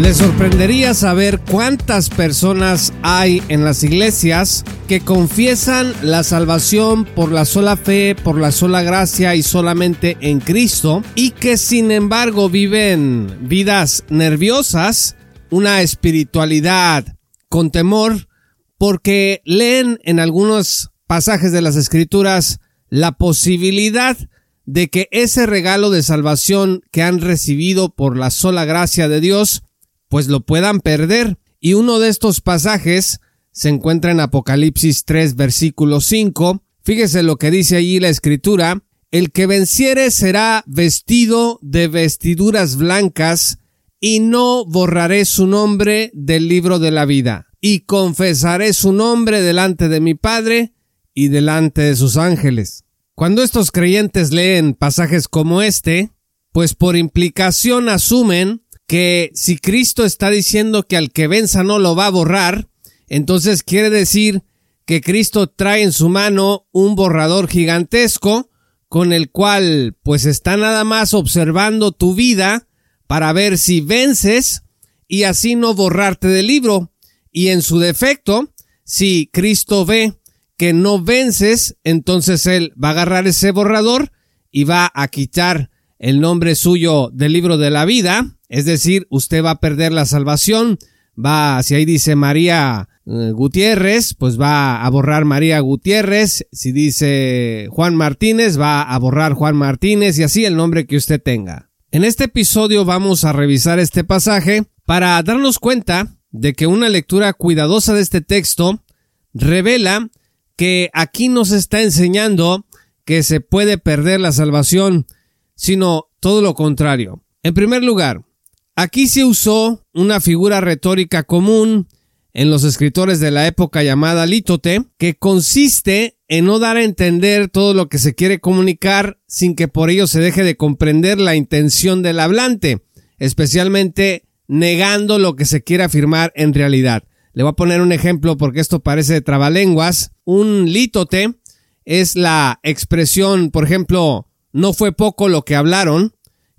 Les sorprendería saber cuántas personas hay en las iglesias que confiesan la salvación por la sola fe, por la sola gracia y solamente en Cristo y que sin embargo viven vidas nerviosas, una espiritualidad con temor, porque leen en algunos pasajes de las escrituras la posibilidad de que ese regalo de salvación que han recibido por la sola gracia de Dios pues lo puedan perder. Y uno de estos pasajes se encuentra en Apocalipsis 3, versículo 5. Fíjese lo que dice allí la escritura. El que venciere será vestido de vestiduras blancas y no borraré su nombre del libro de la vida. Y confesaré su nombre delante de mi Padre y delante de sus ángeles. Cuando estos creyentes leen pasajes como este, pues por implicación asumen que si Cristo está diciendo que al que venza no lo va a borrar, entonces quiere decir que Cristo trae en su mano un borrador gigantesco con el cual pues está nada más observando tu vida para ver si vences y así no borrarte del libro. Y en su defecto, si Cristo ve que no vences, entonces Él va a agarrar ese borrador y va a quitar el nombre suyo del libro de la vida es decir, usted va a perder la salvación, va, si ahí dice María eh, Gutiérrez, pues va a borrar María Gutiérrez, si dice Juan Martínez, va a borrar Juan Martínez y así el nombre que usted tenga. En este episodio vamos a revisar este pasaje para darnos cuenta de que una lectura cuidadosa de este texto revela que aquí nos está enseñando que se puede perder la salvación, sino todo lo contrario. En primer lugar, Aquí se usó una figura retórica común en los escritores de la época llamada lítote, que consiste en no dar a entender todo lo que se quiere comunicar sin que por ello se deje de comprender la intención del hablante, especialmente negando lo que se quiere afirmar en realidad. Le voy a poner un ejemplo porque esto parece de trabalenguas. Un lítote es la expresión, por ejemplo, no fue poco lo que hablaron,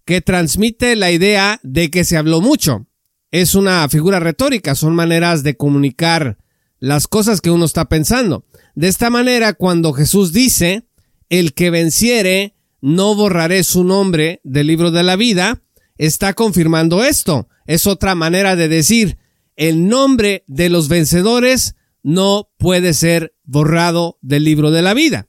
que transmite la idea de que se habló mucho. Es una figura retórica, son maneras de comunicar las cosas que uno está pensando. De esta manera, cuando Jesús dice, el que venciere, no borraré su nombre del libro de la vida, está confirmando esto. Es otra manera de decir, el nombre de los vencedores no puede ser borrado del libro de la vida.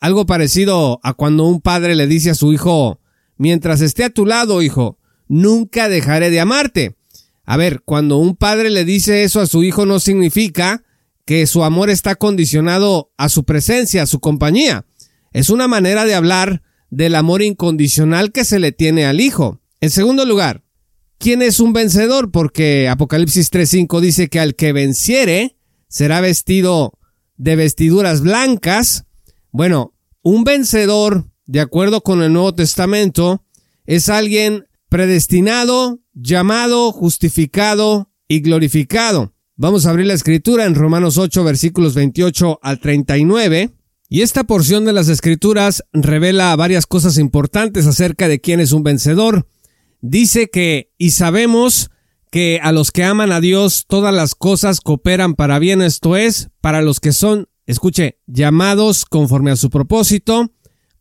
Algo parecido a cuando un padre le dice a su hijo, mientras esté a tu lado, hijo, nunca dejaré de amarte. A ver, cuando un padre le dice eso a su hijo no significa que su amor está condicionado a su presencia, a su compañía. Es una manera de hablar del amor incondicional que se le tiene al hijo. En segundo lugar, ¿quién es un vencedor? Porque Apocalipsis 3.5 dice que al que venciere será vestido de vestiduras blancas. Bueno, un vencedor de acuerdo con el Nuevo Testamento, es alguien predestinado, llamado, justificado y glorificado. Vamos a abrir la escritura en Romanos 8 versículos 28 al 39. Y esta porción de las escrituras revela varias cosas importantes acerca de quién es un vencedor. Dice que, y sabemos que a los que aman a Dios todas las cosas cooperan para bien, esto es, para los que son, escuche, llamados conforme a su propósito,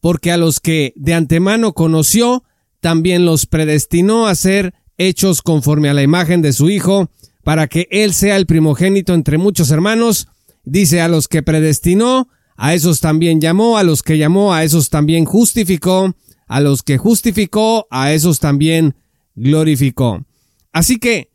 porque a los que de antemano conoció, también los predestinó a ser hechos conforme a la imagen de su Hijo, para que Él sea el primogénito entre muchos hermanos. Dice a los que predestinó, a esos también llamó, a los que llamó, a esos también justificó, a los que justificó, a esos también glorificó. Así que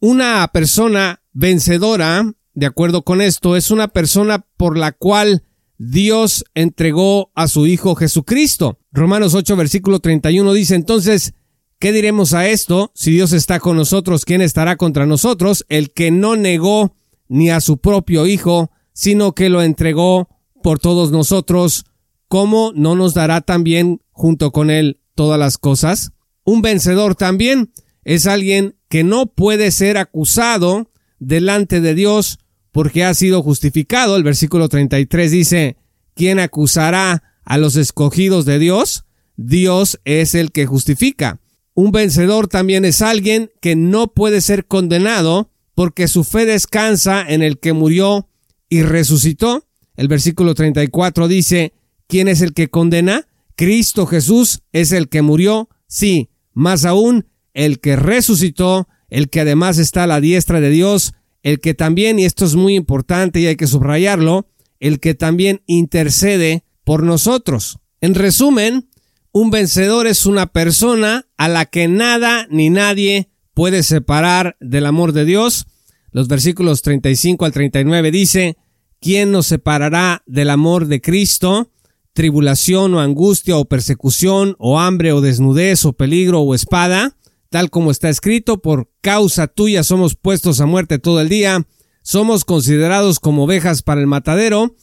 una persona vencedora, de acuerdo con esto, es una persona por la cual Dios entregó a su Hijo Jesucristo. Romanos 8, versículo 31 dice entonces, ¿Qué diremos a esto? Si Dios está con nosotros, ¿quién estará contra nosotros? El que no negó ni a su propio Hijo, sino que lo entregó por todos nosotros, ¿cómo no nos dará también junto con él todas las cosas? Un vencedor también es alguien que no puede ser acusado delante de Dios porque ha sido justificado. El versículo 33 dice, ¿quién acusará a los escogidos de Dios? Dios es el que justifica. Un vencedor también es alguien que no puede ser condenado porque su fe descansa en el que murió y resucitó. El versículo 34 dice, ¿quién es el que condena? Cristo Jesús es el que murió, sí, más aún, el que resucitó, el que además está a la diestra de Dios, el que también, y esto es muy importante y hay que subrayarlo, el que también intercede por nosotros. En resumen, un vencedor es una persona a la que nada ni nadie puede separar del amor de Dios. Los versículos 35 al 39 dice, ¿quién nos separará del amor de Cristo? Tribulación o angustia o persecución o hambre o desnudez o peligro o espada, tal como está escrito, por causa tuya somos puestos a muerte todo el día, somos considerados como ovejas para el matadero.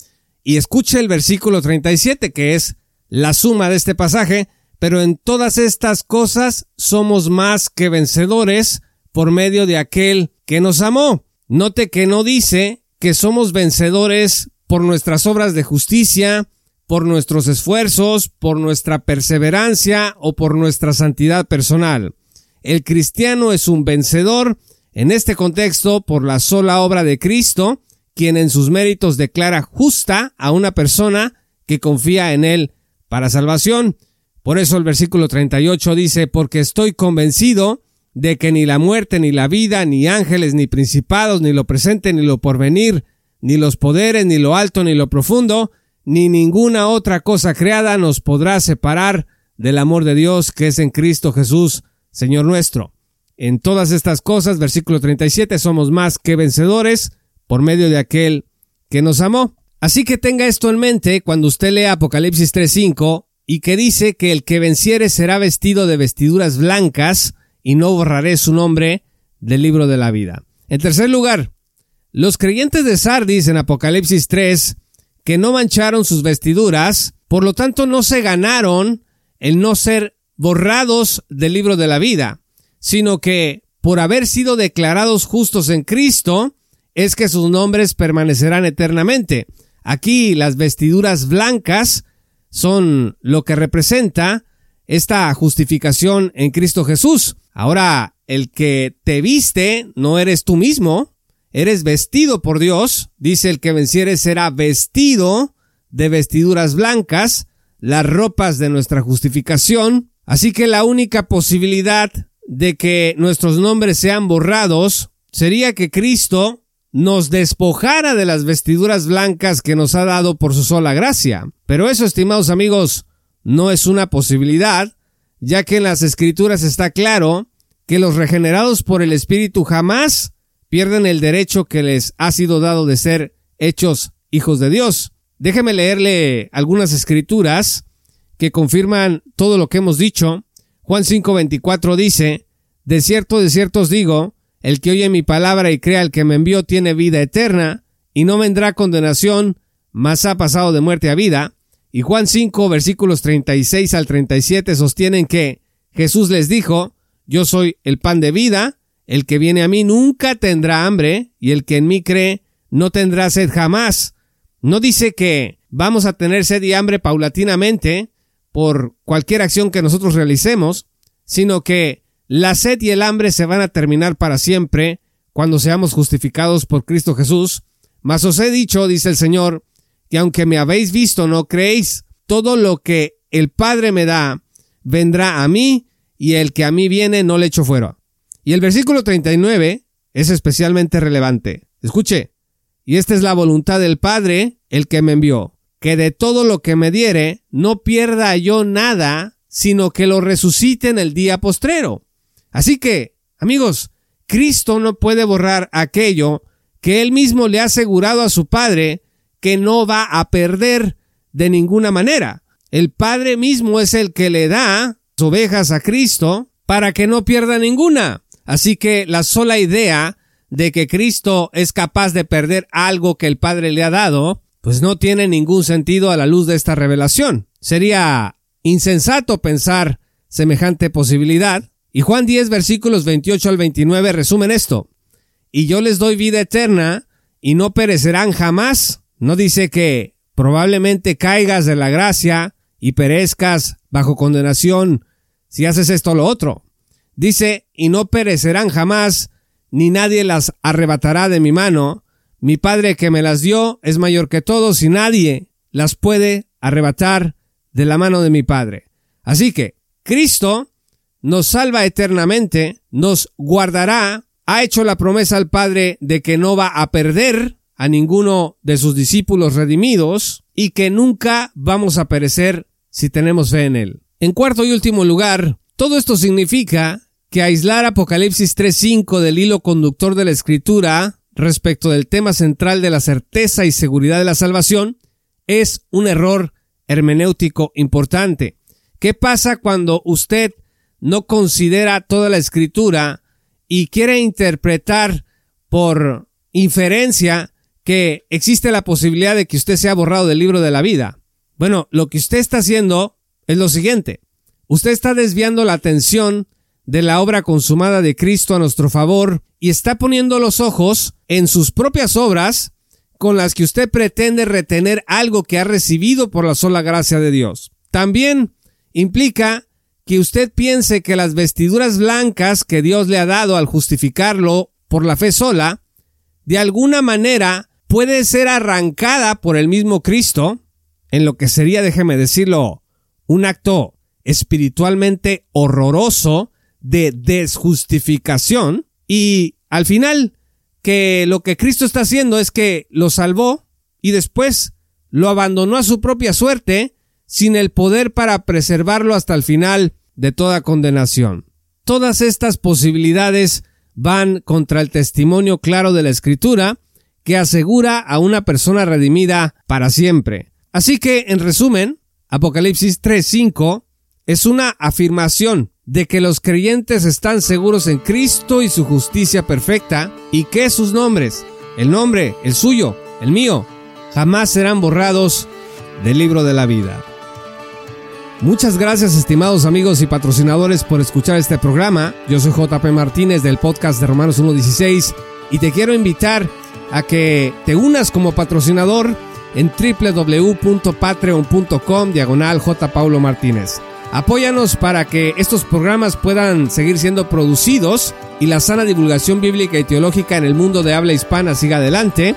Y escuche el versículo 37, que es la suma de este pasaje, pero en todas estas cosas somos más que vencedores por medio de aquel que nos amó. Note que no dice que somos vencedores por nuestras obras de justicia, por nuestros esfuerzos, por nuestra perseverancia o por nuestra santidad personal. El cristiano es un vencedor en este contexto por la sola obra de Cristo, quien en sus méritos declara justa a una persona que confía en él para salvación. Por eso el versículo 38 dice, porque estoy convencido de que ni la muerte, ni la vida, ni ángeles, ni principados, ni lo presente, ni lo porvenir, ni los poderes, ni lo alto, ni lo profundo, ni ninguna otra cosa creada nos podrá separar del amor de Dios que es en Cristo Jesús, Señor nuestro. En todas estas cosas, versículo 37, somos más que vencedores por medio de aquel que nos amó. Así que tenga esto en mente cuando usted lea Apocalipsis 3.5 y que dice que el que venciere será vestido de vestiduras blancas y no borraré su nombre del libro de la vida. En tercer lugar, los creyentes de Sardis en Apocalipsis 3 que no mancharon sus vestiduras, por lo tanto no se ganaron el no ser borrados del libro de la vida, sino que por haber sido declarados justos en Cristo, es que sus nombres permanecerán eternamente. Aquí las vestiduras blancas son lo que representa esta justificación en Cristo Jesús. Ahora, el que te viste no eres tú mismo, eres vestido por Dios. Dice el que venciere será vestido de vestiduras blancas, las ropas de nuestra justificación. Así que la única posibilidad de que nuestros nombres sean borrados sería que Cristo nos despojara de las vestiduras blancas que nos ha dado por su sola gracia. Pero eso, estimados amigos, no es una posibilidad, ya que en las escrituras está claro que los regenerados por el Espíritu jamás pierden el derecho que les ha sido dado de ser hechos hijos de Dios. Déjeme leerle algunas escrituras que confirman todo lo que hemos dicho. Juan 5:24 dice, De cierto, de cierto os digo, el que oye mi palabra y crea el que me envió tiene vida eterna, y no vendrá condenación, mas ha pasado de muerte a vida. Y Juan 5, versículos 36 al 37 sostienen que Jesús les dijo, Yo soy el pan de vida, el que viene a mí nunca tendrá hambre, y el que en mí cree no tendrá sed jamás. No dice que vamos a tener sed y hambre paulatinamente por cualquier acción que nosotros realicemos, sino que la sed y el hambre se van a terminar para siempre cuando seamos justificados por Cristo Jesús. Mas os he dicho, dice el Señor, que aunque me habéis visto no creéis, todo lo que el Padre me da vendrá a mí y el que a mí viene no le echo fuera. Y el versículo 39 es especialmente relevante. Escuche, y esta es la voluntad del Padre, el que me envió, que de todo lo que me diere no pierda yo nada, sino que lo resucite en el día postrero. Así que, amigos, Cristo no puede borrar aquello que él mismo le ha asegurado a su Padre que no va a perder de ninguna manera. El Padre mismo es el que le da ovejas a Cristo para que no pierda ninguna. Así que la sola idea de que Cristo es capaz de perder algo que el Padre le ha dado, pues no tiene ningún sentido a la luz de esta revelación. Sería insensato pensar semejante posibilidad. Y Juan 10 versículos 28 al 29 resumen esto. Y yo les doy vida eterna y no perecerán jamás. No dice que probablemente caigas de la gracia y perezcas bajo condenación si haces esto o lo otro. Dice, y no perecerán jamás, ni nadie las arrebatará de mi mano. Mi Padre que me las dio es mayor que todos y nadie las puede arrebatar de la mano de mi Padre. Así que Cristo nos salva eternamente, nos guardará, ha hecho la promesa al Padre de que no va a perder a ninguno de sus discípulos redimidos y que nunca vamos a perecer si tenemos fe en Él. En cuarto y último lugar, todo esto significa que aislar Apocalipsis 3.5 del hilo conductor de la escritura respecto del tema central de la certeza y seguridad de la salvación es un error hermenéutico importante. ¿Qué pasa cuando usted no considera toda la escritura y quiere interpretar por inferencia que existe la posibilidad de que usted sea borrado del libro de la vida? Bueno, lo que usted está haciendo es lo siguiente. Usted está desviando la atención de la obra consumada de Cristo a nuestro favor y está poniendo los ojos en sus propias obras con las que usted pretende retener algo que ha recibido por la sola gracia de Dios. También implica que usted piense que las vestiduras blancas que Dios le ha dado al justificarlo por la fe sola, de alguna manera puede ser arrancada por el mismo Cristo, en lo que sería, déjeme decirlo, un acto espiritualmente horroroso de desjustificación y al final que lo que Cristo está haciendo es que lo salvó y después lo abandonó a su propia suerte sin el poder para preservarlo hasta el final de toda condenación. Todas estas posibilidades van contra el testimonio claro de la Escritura que asegura a una persona redimida para siempre. Así que, en resumen, Apocalipsis 3.5 es una afirmación de que los creyentes están seguros en Cristo y su justicia perfecta y que sus nombres, el nombre, el suyo, el mío, jamás serán borrados del libro de la vida. Muchas gracias estimados amigos y patrocinadores por escuchar este programa. Yo soy JP Martínez del podcast de Romanos 1.16 y te quiero invitar a que te unas como patrocinador en www.patreon.com diagonal J. Paulo Martínez. Apóyanos para que estos programas puedan seguir siendo producidos y la sana divulgación bíblica y teológica en el mundo de habla hispana siga adelante.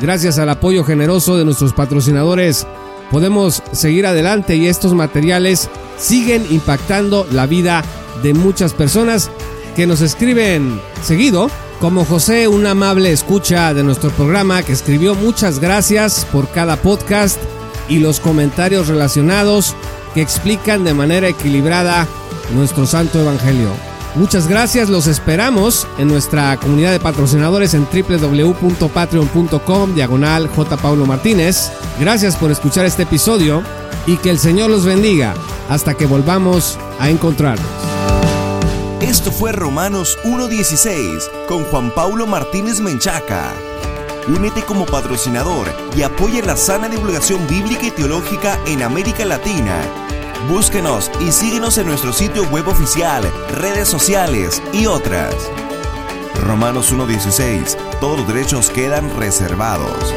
Gracias al apoyo generoso de nuestros patrocinadores podemos seguir adelante y estos materiales siguen impactando la vida de muchas personas que nos escriben seguido, como José, un amable escucha de nuestro programa que escribió muchas gracias por cada podcast y los comentarios relacionados que explican de manera equilibrada nuestro santo evangelio. Muchas gracias, los esperamos en nuestra comunidad de patrocinadores en www.patreon.com diagonal J. Paulo Martínez. Gracias por escuchar este episodio y que el Señor los bendiga hasta que volvamos a encontrarnos. Esto fue Romanos 1.16 con Juan Paulo Martínez Menchaca. Únete como patrocinador y apoya la sana divulgación bíblica y teológica en América Latina. Búsquenos y síguenos en nuestro sitio web oficial, redes sociales y otras. Romanos 1.16. Todos los derechos quedan reservados.